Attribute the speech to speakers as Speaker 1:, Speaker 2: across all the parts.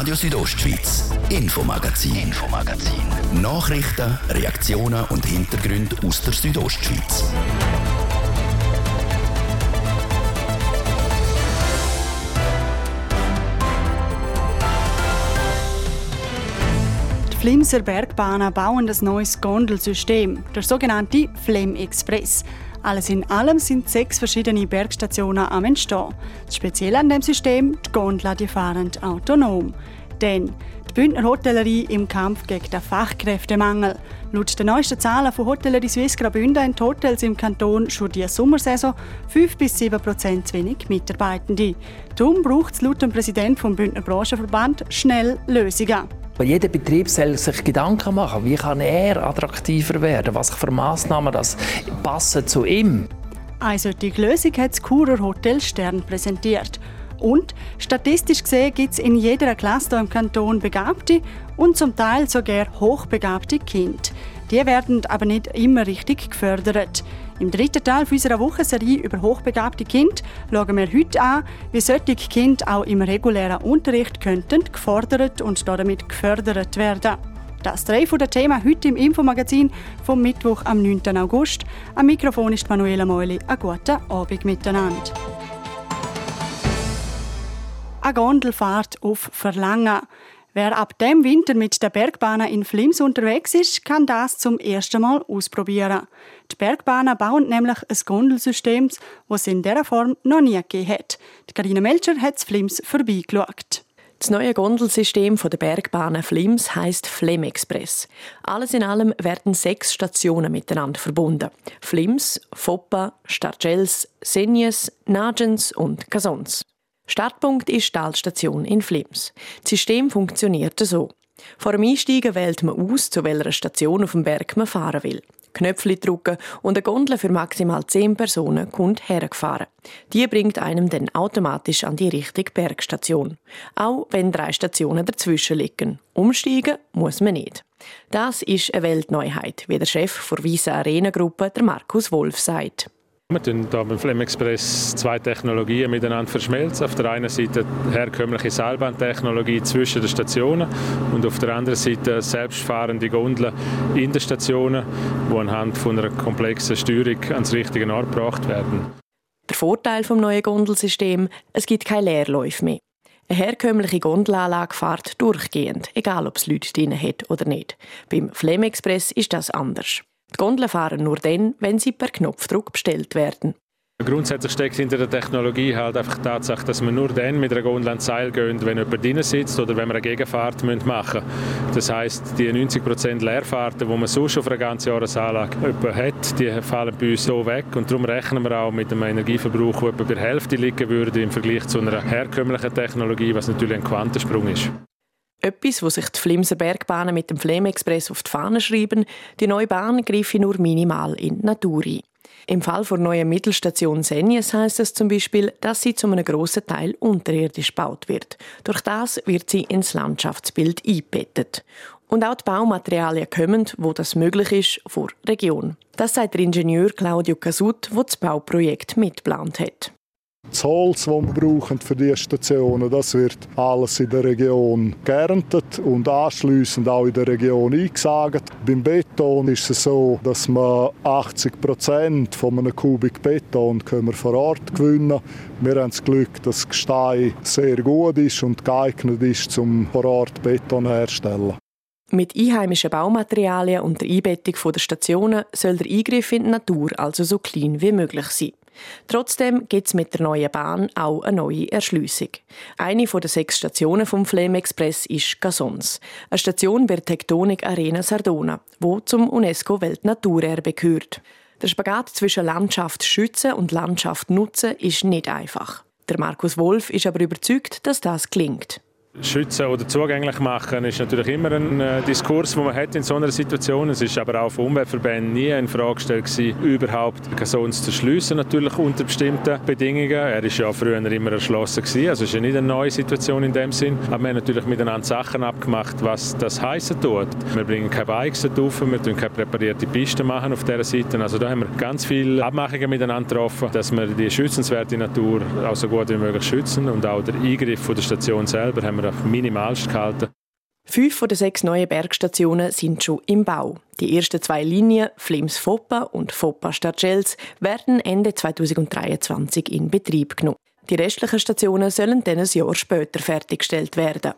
Speaker 1: Radio Südostschweiz, Infomagazin, Infomagazin. Nachrichten, Reaktionen und Hintergründe aus der Südostschweiz.
Speaker 2: Die Flimser Bergbahnen bauen das neues Gondelsystem, der sogenannte Flem Express. Alles in allem sind sechs verschiedene Bergstationen am Entstehen. Das Spezielle an dem System, die Gondeln die fahren autonom. Denn die Bündner Hotellerie im Kampf gegen den Fachkräftemangel. Laut den neuesten Zahlen von Hotellerie Suisse Graubünden haben die Hotels im Kanton schon die Sommersaison 5 bis 7 Prozent zu wenig Mitarbeitende. Darum braucht es laut dem Präsidenten des Bündner Branchenverband schnell Lösungen.
Speaker 3: Jeder Betrieb soll sich Gedanken machen, wie kann er attraktiver werden, was für Massnahmen das passen zu ihm.
Speaker 2: Eine solche Lösung hat das Churer Hotel Stern präsentiert. Und statistisch gesehen gibt es in jeder Klasse im Kanton begabte und zum Teil sogar hochbegabte Kinder. Die werden aber nicht immer richtig gefördert. Im dritten Teil unserer Wochenserie über hochbegabte Kinder schauen wir heute an, wie solche Kinder auch im regulären Unterricht könnten gefordert und damit gefördert werden. Das drei von der Themen heute im Infomagazin vom Mittwoch am 9. August. Am Mikrofon ist Manuela Meuli. Einen guten Abend miteinander. Eine Gondelfahrt auf Verlangen. Wer ab dem Winter mit der Bergbahn in Flims unterwegs ist, kann das zum ersten Mal ausprobieren. Die Bergbahnen bauen nämlich ein Gondelsystem, das es in dieser Form noch nie gegeben hat. Die Carina Melcher hat das Flims vorbeigeschaut.
Speaker 4: Das neue Gondelsystem der Bergbahnen Flims heißt Flem Express. Alles in allem werden sechs Stationen miteinander verbunden. Flims, Foppa, Stargels, Senjes, Nagens und Casons. Startpunkt ist die Talstation in Flims. Das System funktioniert so. Vor dem Einsteigen wählt man aus, zu welcher Station auf dem Berg man fahren will. Knöpfchen drücken und eine Gondel für maximal 10 Personen kommt hergefahren. Die bringt einem dann automatisch an die richtige Bergstation. Auch wenn drei Stationen dazwischen liegen. Umsteigen muss man nicht. Das ist eine Weltneuheit, wie der Chef der Visa Arena Gruppe, der Markus Wolf, sagt.
Speaker 5: Wir tun hier beim Flem Express zwei Technologien miteinander verschmelzen. Auf der einen Seite herkömmliche Seilbahntechnologie zwischen den Stationen und auf der anderen Seite selbstfahrende Gondeln in den Stationen, die anhand von einer komplexen Steuerung ans richtige Ort gebracht werden.
Speaker 4: Der Vorteil vom neuen Gondelsystem: Es gibt keine Leerläufe mehr. Eine herkömmliche Gondelanlage fährt durchgehend, egal ob es Leute drin hat oder nicht. Beim Flem Express ist das anders. Die Gondeln fahren nur dann, wenn sie per Knopfdruck bestellt werden.
Speaker 5: Grundsätzlich steckt hinter der Technologie halt einfach die Tatsache, dass wir nur dann mit einer Gondel ans Seil gehen, wenn jemand drin sitzt oder wenn wir eine Gegenfahrt machen müssen. Das heisst, die 90% Leerfahrten, die man sonst auf einer ganzen Jahresanlage hat, die fallen bei uns so weg. Und darum rechnen wir auch mit einem Energieverbrauch, der etwa bei der Hälfte liegen würde im Vergleich zu einer herkömmlichen Technologie, was natürlich ein Quantensprung ist.
Speaker 4: Etwas, wo sich die Flimser Bergbahnen mit dem Flem Express auf die Fahne schreiben, die neue Bahn greife nur minimal in die Natur ein. Im Fall der neuen Mittelstation Senjes heisst es zum Beispiel, dass sie zu einem grossen Teil unterirdisch gebaut wird. Durch das wird sie ins Landschaftsbild eingebettet. Und auch die Baumaterialien kommen, wo das möglich ist, vor Region. Das sagt der Ingenieur Claudio Casut, der das Bauprojekt mitgeplant hat.
Speaker 6: Das Holz, das wir brauchen für diese Stationen, das wird alles in der Region geerntet und anschließend auch in der Region eingesagt. Beim Beton ist es so, dass wir 80 Prozent von einem Kubik Beton wir vor Ort gewinnen. Wir haben das Glück, dass das Gestein sehr gut ist und geeignet ist, um vor Ort Beton herzustellen.
Speaker 4: Mit einheimischen Baumaterialien und der Einbettung der Stationen soll der Eingriff in die Natur also so klein wie möglich sein. Trotzdem gibt es mit der neuen Bahn auch eine neue Erschliessung. Eine der sechs Stationen vom Flem Express ist Gasons, eine Station bei der Tektonik Arena Sardona, wo zum UNESCO Weltnaturerbe gehört. Der Spagat zwischen Landschaft schützen und Landschaft nutzen ist nicht einfach. Der Markus Wolf ist aber überzeugt, dass das klingt.
Speaker 5: Schützen oder zugänglich machen ist natürlich immer ein äh, Diskurs, den man hat in so einer Situation. Es ist aber auch von Umweltverbänden nie in Frage gestellt gewesen, überhaupt Casons zu schliessen, natürlich unter bestimmten Bedingungen. Er ist ja früher immer erschlossen gewesen, also es ist ja nicht eine neue Situation in dem Sinn. Aber wir haben natürlich miteinander Sachen abgemacht, was das heißen tut. Wir bringen keine Bikes drauf, wir tun keine präparierte Piste machen auf dieser Seite. Also da haben wir ganz viele Abmachungen miteinander getroffen, dass wir die schützenswerte Natur auch so gut wie möglich schützen und auch der Eingriff von der Station selber haben wir auf minimalst gehalten.
Speaker 4: Fünf von den sechs neuen Bergstationen sind schon im Bau. Die ersten zwei Linien, Flims-Foppa und Foppa-Stargels, werden Ende 2023 in Betrieb genommen. Die restlichen Stationen sollen dann ein Jahr später fertiggestellt werden.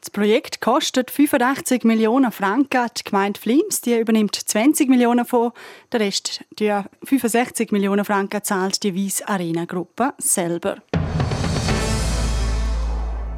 Speaker 2: Das Projekt kostet 85 Millionen Franken. Die Gemeinde Flims die übernimmt 20 Millionen von. Der Rest, die 65 Millionen Franken, zahlt die Weiss Arena Gruppe selber.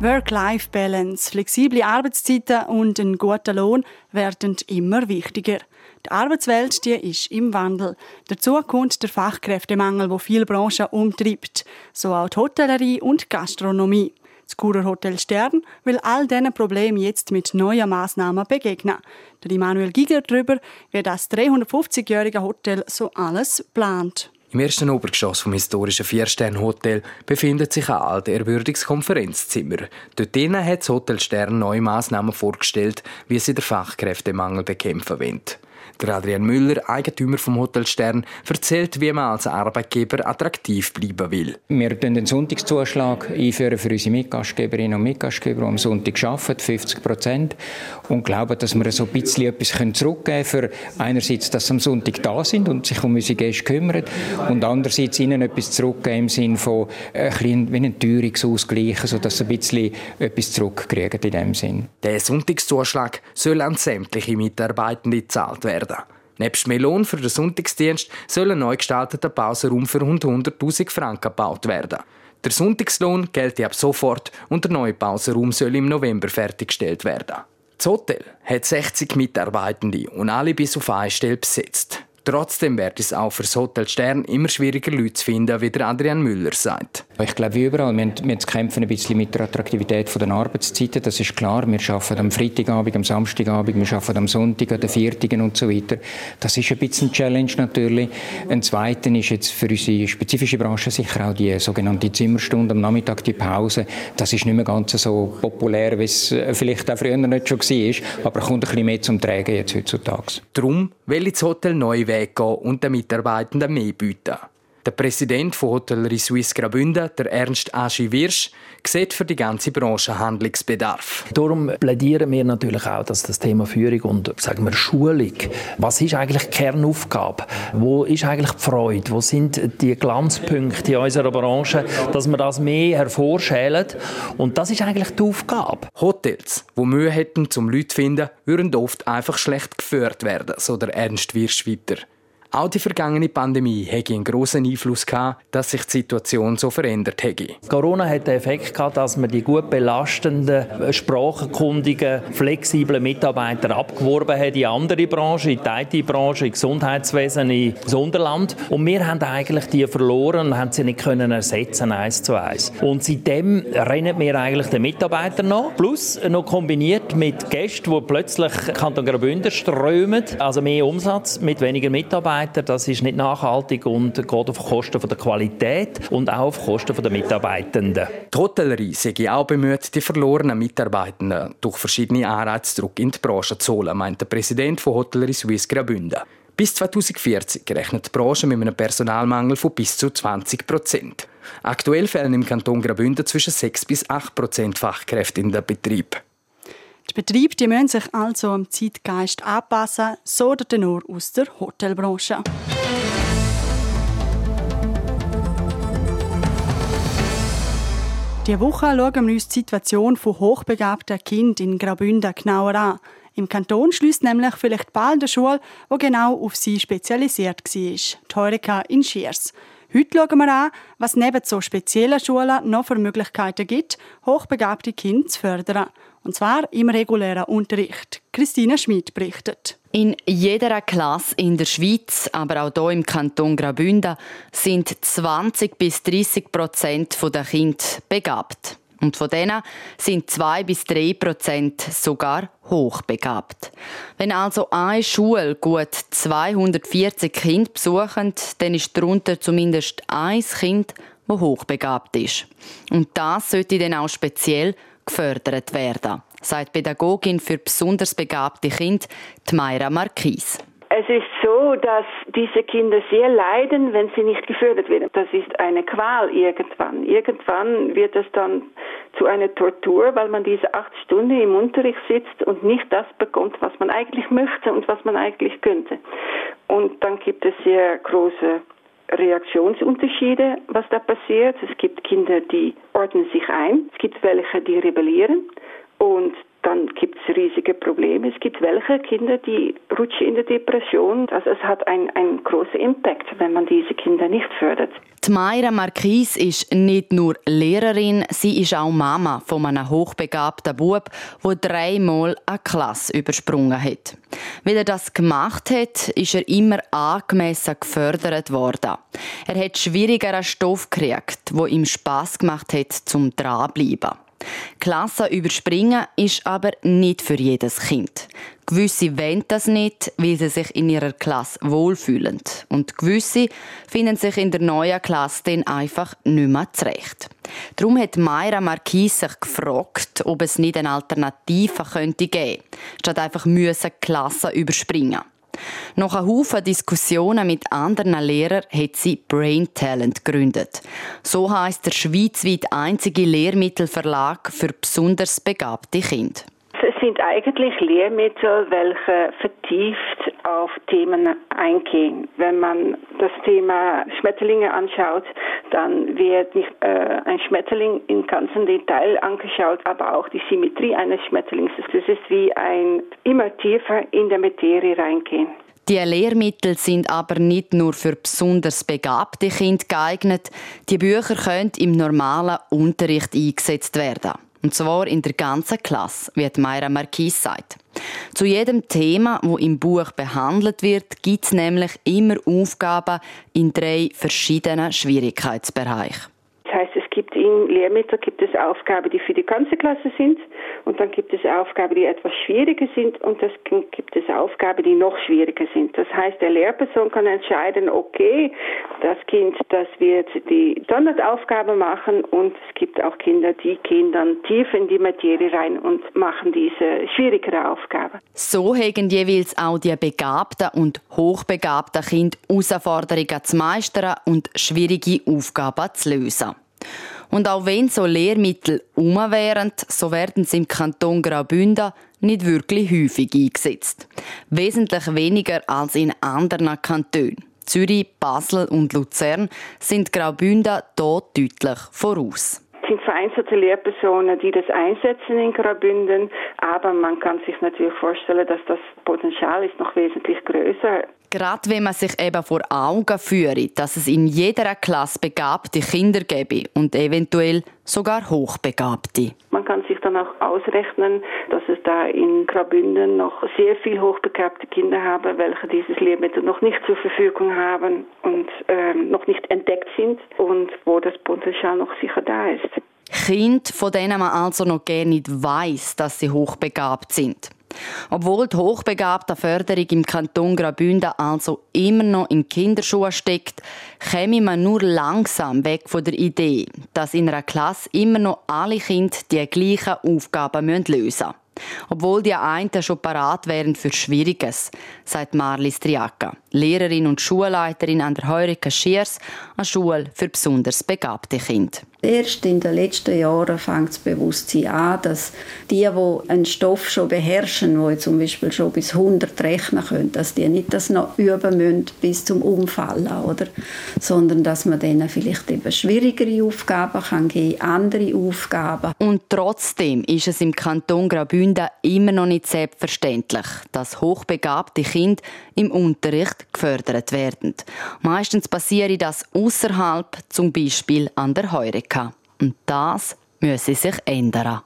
Speaker 2: Work-Life-Balance, flexible Arbeitszeiten und ein guter Lohn werden immer wichtiger. Die Arbeitswelt die ist im Wandel. Dazu kommt der Fachkräftemangel, wo viele Branchen umtreibt, so auch die Hotellerie und Gastronomie. Das Kurer Hotel Stern will all diesen Problemen jetzt mit neuen Massnahmen begegnen. Der Immanuel Giger darüber, wie das 350-jährige Hotel so alles plant.
Speaker 7: Im ersten Obergeschoss vom historischen Vier-Sterne-Hotel befindet sich ein altes Erwürdigungskonferenzzimmer. Dort hat das Hotel Stern neue Massnahmen vorgestellt, wie sie den Fachkräftemangel bekämpfen wollen. Der Adrian Müller, Eigentümer vom Hotel Stern, erzählt, wie man als Arbeitgeber attraktiv bleiben will.
Speaker 8: Wir einführen den Sonntagszuschlag einführen für unsere Mitgastgeberinnen und Mitgastgeber, die am Sonntag arbeiten, 50 Prozent. Und glauben, dass wir so ein bisschen etwas zurückgeben können für einerseits, dass sie am Sonntag da sind und sich um unsere Gäste kümmern und andererseits ihnen etwas zurückgeben im Sinne von ein bisschen wie einen Teuerungsausgleich, sodass sie ein bisschen etwas zurückkriegen in dem Sinn.
Speaker 7: Der Sonntagszuschlag soll an sämtliche Mitarbeitende gezahlt werden. Nebst Melon für den Sonntagsdienst soll ein neu gestalteter Pausenraum für rund 100.000 Franken gebaut werden. Der Sonntagslohn gilt ab sofort und der neue Pausenraum soll im November fertiggestellt werden. Das Hotel hat 60 Mitarbeitende und alle bis auf eine Stelle besetzt. Trotzdem wird es auch für das Hotel Stern immer schwieriger, Leute zu finden, wie der Adrian Müller sagt.
Speaker 8: Ich glaube, wie überall, wir, wir kämpfen ein bisschen mit der Attraktivität der Arbeitszeiten, das ist klar. Wir arbeiten am Freitagabend, am Samstagabend, wir arbeiten am Sonntag, an den Viertigen und so weiter. Das ist ein bisschen eine Challenge natürlich. Ein zweiter ist jetzt für unsere spezifische Branche sicher auch die sogenannte Zimmerstunde am Nachmittag, die Pause. Das ist nicht mehr ganz so populär, wie es äh, vielleicht auch früher nicht schon war, aber kommt ein bisschen mehr zum Tragen jetzt heutzutage.
Speaker 7: Darum will das Hotel neu Weg gehen und den Mitarbeitenden mehr bieten. Der Präsident von Hotellerie Suisse Graubünden, der Ernst Aschi Wirsch, sieht für die ganze Branche Handlungsbedarf.
Speaker 3: Darum plädieren wir natürlich auch, dass das Thema Führung und sagen wir Schulung, was ist eigentlich die Kernaufgabe? Wo ist eigentlich die Freude? Wo sind die Glanzpunkte in unserer Branche, dass wir das mehr hervorschälen? Und das ist eigentlich die Aufgabe.
Speaker 7: Hotels, wo Mühe hätten zum Leute zu finden, würden oft einfach schlecht geführt werden, so der Ernst Wirsch weiter. Auch die vergangene Pandemie hätte einen grossen Einfluss gehabt, dass sich die Situation so verändert hätte.
Speaker 3: Corona hat den Effekt gehabt, dass man die gut belastenden, sprachenkundigen, flexiblen Mitarbeiter abgeworben hat in andere Branchen, in die IT-Branche, in Gesundheitswesen, in Sonderland. Und wir haben eigentlich die verloren und haben sie nicht können ersetzen eins zu eins. Und seitdem rennen wir eigentlich den Mitarbeitern noch, plus noch kombiniert mit Gästen, die plötzlich Kanton Graubünden strömen, also mehr Umsatz mit weniger Mitarbeitern Mitarbeiter. Das ist nicht nachhaltig und geht auf Kosten der Qualität und auch auf Kosten der Mitarbeitenden.
Speaker 7: Die Hotellerie sei auch bemüht, die verlorenen Mitarbeitenden durch verschiedene Anreize zurück in die Branche zu holen, meint der Präsident von Hotellerie Suisse Graubünden. Bis 2040 rechnet die Branche mit einem Personalmangel von bis zu 20 Prozent. Aktuell fehlen im Kanton Graubünden zwischen 6 bis 8 Prozent Fachkräfte in den Betrieb.
Speaker 2: Die Betriebe die müssen sich also am Zeitgeist anpassen, so der Tenor aus der Hotelbranche. Diese Woche schauen wir uns die Situation von hochbegabten Kindern in Graubünden genauer an. Im Kanton schließt nämlich vielleicht bald eine Schule, die genau auf sie spezialisiert war, die Heureka in Schiers. Heute schauen wir an, was neben so speziellen Schulen noch für Möglichkeiten gibt, hochbegabte Kinder zu fördern. Und zwar im regulären Unterricht. Christina Schmid berichtet.
Speaker 9: In jeder Klasse in der Schweiz, aber auch hier im Kanton Graubünden, sind 20 bis 30 Prozent der Kinder begabt. Und von denen sind 2 bis 3 Prozent sogar hochbegabt. Wenn also eine Schule gut 240 Kinder besucht, dann ist darunter zumindest ein Kind, das hochbegabt ist. Und das sollte dann auch speziell gefördert werden, sagt Pädagogin für besonders begabte Kinder, Mayra Marquis.
Speaker 10: Es ist so, dass diese Kinder sehr leiden, wenn sie nicht gefördert werden. Das ist eine Qual irgendwann. Irgendwann wird es dann zu einer Tortur, weil man diese acht Stunden im Unterricht sitzt und nicht das bekommt, was man eigentlich möchte und was man eigentlich könnte. Und dann gibt es sehr große Reaktionsunterschiede, was da passiert. Es gibt Kinder, die ordnen sich ein. Es gibt welche, die rebellieren. Und dann gibt es riesige Probleme. Es gibt welche Kinder, die rutschen in die Depression. Also es hat einen, großen Impact, wenn man diese Kinder nicht fördert.
Speaker 9: Die Mayra Marquis ist nicht nur Lehrerin, sie ist auch Mama von einem hochbegabten Bub, der dreimal eine Klasse übersprungen hat. Weil er das gemacht hat, ist er immer angemessen gefördert worden. Er hat schwierigeren Stoff gekriegt, wo ihm Spass gemacht hat zum dranbleiben. Klassen überspringen ist aber nicht für jedes Kind. Gewisse wollen das nicht, weil sie sich in ihrer Klasse wohlfühlen. Und gewisse finden sich in der neuen Klasse dann einfach nicht mehr zurecht. Darum hat Mayra Marquis sich gefragt, ob es nicht eine Alternative könnte geben, statt einfach müssen Klassen überspringen. Nach einem Haufen Diskussionen mit anderen Lehrern hat sie Brain Talent gegründet. So heißt der schweizweit einzige Lehrmittelverlag für besonders begabte Kinder.
Speaker 10: Es sind eigentlich Lehrmittel, welche vertieft auf Themen eingehen. Wenn man das Thema Schmetterlinge anschaut, dann wird nicht äh, ein Schmetterling im ganzen Detail angeschaut, aber auch die Symmetrie eines Schmetterlings. Das ist wie ein immer tiefer in der Materie reingehen.
Speaker 9: Die Lehrmittel sind aber nicht nur für besonders begabte Kinder geeignet. Die Bücher können im normalen Unterricht eingesetzt werden. Und zwar in der ganzen Klasse, wie Mayra Marquis sagt. Zu jedem Thema, wo im Buch behandelt wird, gibt es nämlich immer Aufgaben in drei verschiedenen Schwierigkeitsbereichen.
Speaker 10: Heißt, es gibt es Aufgaben, die für die ganze Klasse sind und dann gibt es Aufgaben, die etwas schwieriger sind und es gibt es Aufgaben, die noch schwieriger sind. Das heißt, der Lehrperson kann entscheiden, okay, das Kind, das wird die Standardaufgabe machen und es gibt auch Kinder, die gehen dann tief in die Materie rein und machen diese schwierigere Aufgabe.
Speaker 9: So haben jeweils auch die begabten und hochbegabten Kinder Herausforderungen zu meistern und schwierige Aufgaben zu lösen. Und auch wenn so Lehrmittel um so werden sie im Kanton Graubünden nicht wirklich häufig eingesetzt. Wesentlich weniger als in anderen Kantonen. Zürich, Basel und Luzern sind Graubünden dort deutlich voraus
Speaker 10: sind vereinzelte Lehrpersonen, die das einsetzen in Graubünden, aber man kann sich natürlich vorstellen, dass das Potenzial ist noch wesentlich größer.
Speaker 9: Gerade wenn man sich eben vor Augen führt, dass es in jeder Klasse begabte Kinder gäbe und eventuell sogar hochbegabte.
Speaker 10: Man kann sich dann auch ausrechnen, dass es da in Graubünden noch sehr viel hochbegabte Kinder haben, welche dieses Lehrmittel noch nicht zur Verfügung haben und ähm, noch nicht entdeckt sind und wo das Potenzial noch sicher da ist.
Speaker 9: Kinder, von denen man also noch gar nicht weiß, dass sie hochbegabt sind. Obwohl die hochbegabte Förderung im Kanton Graubünden also immer noch in Kinderschuhen steckt, käme man nur langsam weg von der Idee, dass in einer Klasse immer noch alle Kinder die gleichen Aufgaben lösen müssen. Obwohl die einen schon parat wären für Schwieriges, sagt Marlies Triaca, Lehrerin und Schulleiterin an der Heureka Schiers, eine Schule für besonders begabte Kinder.
Speaker 11: Erst in den letzten Jahren fängt das Bewusstsein an, dass die, die einen Stoff schon beherrschen, die zum Beispiel schon bis 100 rechnen können, dass die nicht das noch üben müssen bis zum Umfallen, oder? sondern dass man denen vielleicht eben schwierigere Aufgaben kann geben, andere Aufgaben.
Speaker 9: Und trotzdem ist es im Kanton Graubünden immer noch nicht selbstverständlich, dass hochbegabte Kinder im Unterricht gefördert werden. Meistens passiert das außerhalb, zum Beispiel an der Heureka. Und das müsse sich ändern.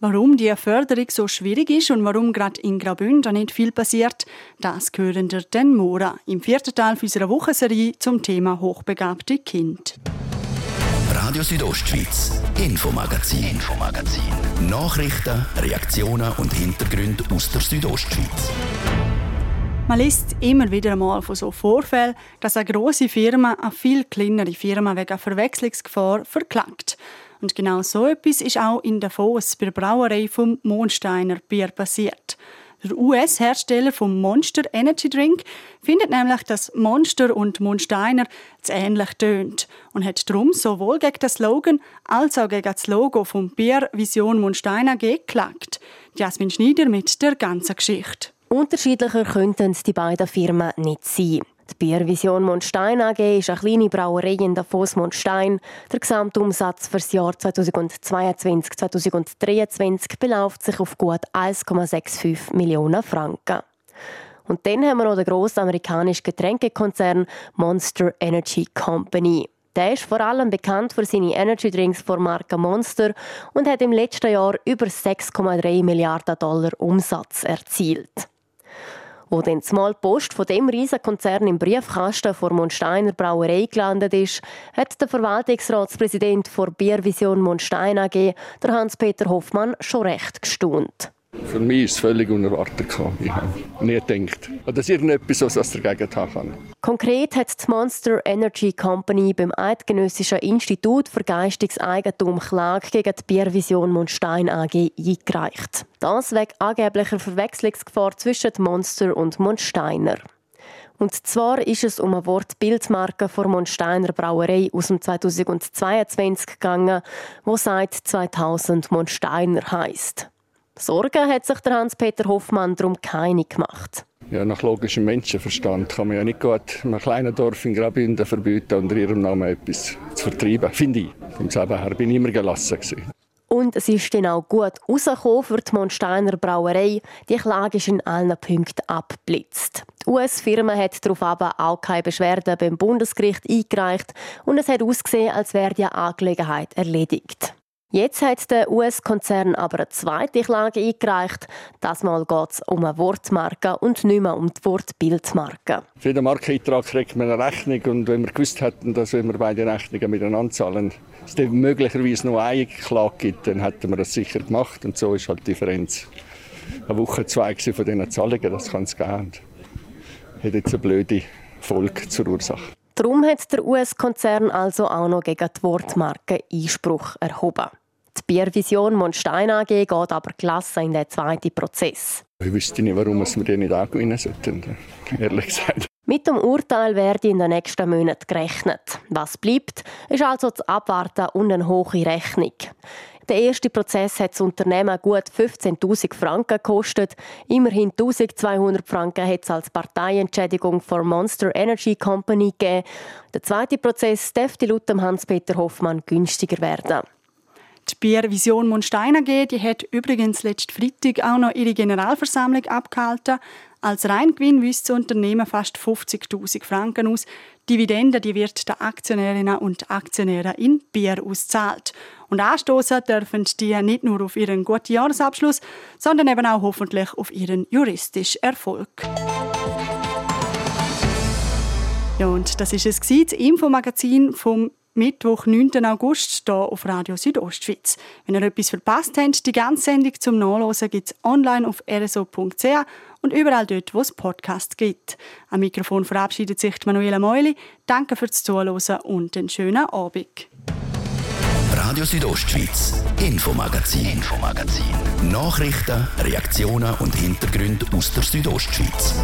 Speaker 2: Warum die Förderung so schwierig ist und warum gerade in Graubünden nicht viel passiert, das hören wir den Mora im vierten Teil unserer Wochenserie zum Thema hochbegabte Kind.
Speaker 1: Radio Südostschweiz, Infomagazin, Infomagazin. Nachrichten, Reaktionen und Hintergründe aus der Südostschweiz.
Speaker 2: Man liest immer wieder einmal von so Vorfällen, dass eine große Firma eine viel kleinere Firma wegen Verwechslungsgefahr verklagt. Und genau so etwas ist auch in Davos bei der Brauerei vom Mondsteiner Bier passiert. Der US-Hersteller vom Monster Energy Drink findet nämlich, dass Monster und Monsteiner zu ähnlich tönt und hat darum sowohl gegen den Slogan als auch gegen das Logo vom Bier Vision Monsteiner geklagt. Jasmin Schneider mit der ganzen Geschichte.
Speaker 12: Unterschiedlicher könnten die beiden Firmen nicht sein. Die Biervision Mondstein AG ist eine kleine Brauerei in Davos Mondstein. Der Gesamtumsatz für das Jahr 2022-2023 beläuft sich auf gut 1,65 Millionen Franken. Und dann haben wir noch den grossen amerikanischen Getränkekonzern Monster Energy Company. Der ist vor allem bekannt für seine Energy Drinks von Marke Monster und hat im letzten Jahr über 6,3 Milliarden Dollar Umsatz erzielt. Wo dann die Post von dem Riesenkonzern im Briefkasten vor Mondsteiner Brauerei gelandet ist, hat der Verwaltungsratspräsident vor Biervision Mondstein AG, der Hans-Peter Hoffmann, schon recht gestaunt.
Speaker 13: Für mich ist es völlig unerwartet. Ich habe nie gedacht, dass irgendetwas was dagegen haben kann.
Speaker 12: Konkret hat die Monster Energy Company beim Eidgenössischen Institut für geistiges Eigentum Klage gegen die Biervision Mondstein AG eingereicht. Das wegen angeblicher Verwechslungsgefahr zwischen Monster und Mondsteiner. Und zwar ist es um eine Wortbildmarke von Mondsteiner Brauerei aus dem 2022 gegangen, wo seit 2000 Mondsteiner heißt. Sorgen hat sich der Hans-Peter Hoffmann darum keine gemacht.
Speaker 13: Ja, nach logischem Menschenverstand kann man ja nicht gut einem kleinen Dorf in Graubünden verbieten, unter ihrem Namen etwas zu vertreiben, finde ich. Vom selben her bin ich immer gelassen. Gewesen.
Speaker 12: Und es ist dann auch gut rausgekommen für die Mondsteiner Brauerei. Die Klage ist in allen Punkten abblitzt. Die US-Firma hat darauf aber auch keine Beschwerden beim Bundesgericht eingereicht und es hat ausgesehen, als wäre die Angelegenheit erledigt. Jetzt hat der US-Konzern aber eine zweite Klage eingereicht. Das Mal geht es um eine Wortmarke und nicht mehr um die Wortbildmarke.
Speaker 13: Für jeden Markeneintrag kriegt man eine Rechnung und wenn wir gewusst hätten, dass wir beide Rechnungen miteinander zahlen, es möglicherweise noch eine Klage gibt, dann hätten wir das sicher gemacht und so ist halt die Differenz. Eine Woche, zwei von diesen Zahlungen, das kann es geben. Hat jetzt eine blöde Folge zur Ursache.
Speaker 12: Darum hat der US-Konzern also auch noch gegen die Wortmarke Einspruch erhoben. Die Biervision Monstein AG geht aber gelassen in den zweiten Prozess.
Speaker 13: Ich wüsste nicht, warum wir die nicht angewinnen sollten, ehrlich gesagt.
Speaker 12: Mit dem Urteil werde in den nächsten Monaten gerechnet. Was bleibt, ist also das Abwarten und eine hohe Rechnung. Der erste Prozess hat das Unternehmen gut 15.000 Franken gekostet. Immerhin 1.200 Franken hat es als Parteientschädigung für Monster Energy Company gegeben. Der zweite Prozess dürfte laut Hans-Peter Hoffmann günstiger werden.
Speaker 2: Die Biervision Mondstein AG die hat übrigens letzten Freitag auch noch ihre Generalversammlung abgehalten. Als Reingewinn weist das Unternehmen fast 50.000 Franken aus. Dividende die wird den Aktionärinnen und Aktionären in Bier auszahlt. Und anstoßen dürfen die nicht nur auf ihren guten Jahresabschluss, sondern eben auch hoffentlich auf ihren juristischen Erfolg. Ja, und das ist es das Infomagazin vom Mittwoch, 9. August, hier auf Radio Südostschweiz. Wenn ihr etwas verpasst habt, die ganze Sendung zum Nachlesen gibt es online auf rso.ch und überall dort, wo es Podcasts gibt. Am Mikrofon verabschiedet sich Manuela Meuli. Danke fürs Zuhören und einen schönen Abend.
Speaker 1: Radio Südostschweiz, Infomagazin, Infomagazin. Nachrichten, Reaktionen und Hintergründe aus der Südostschweiz.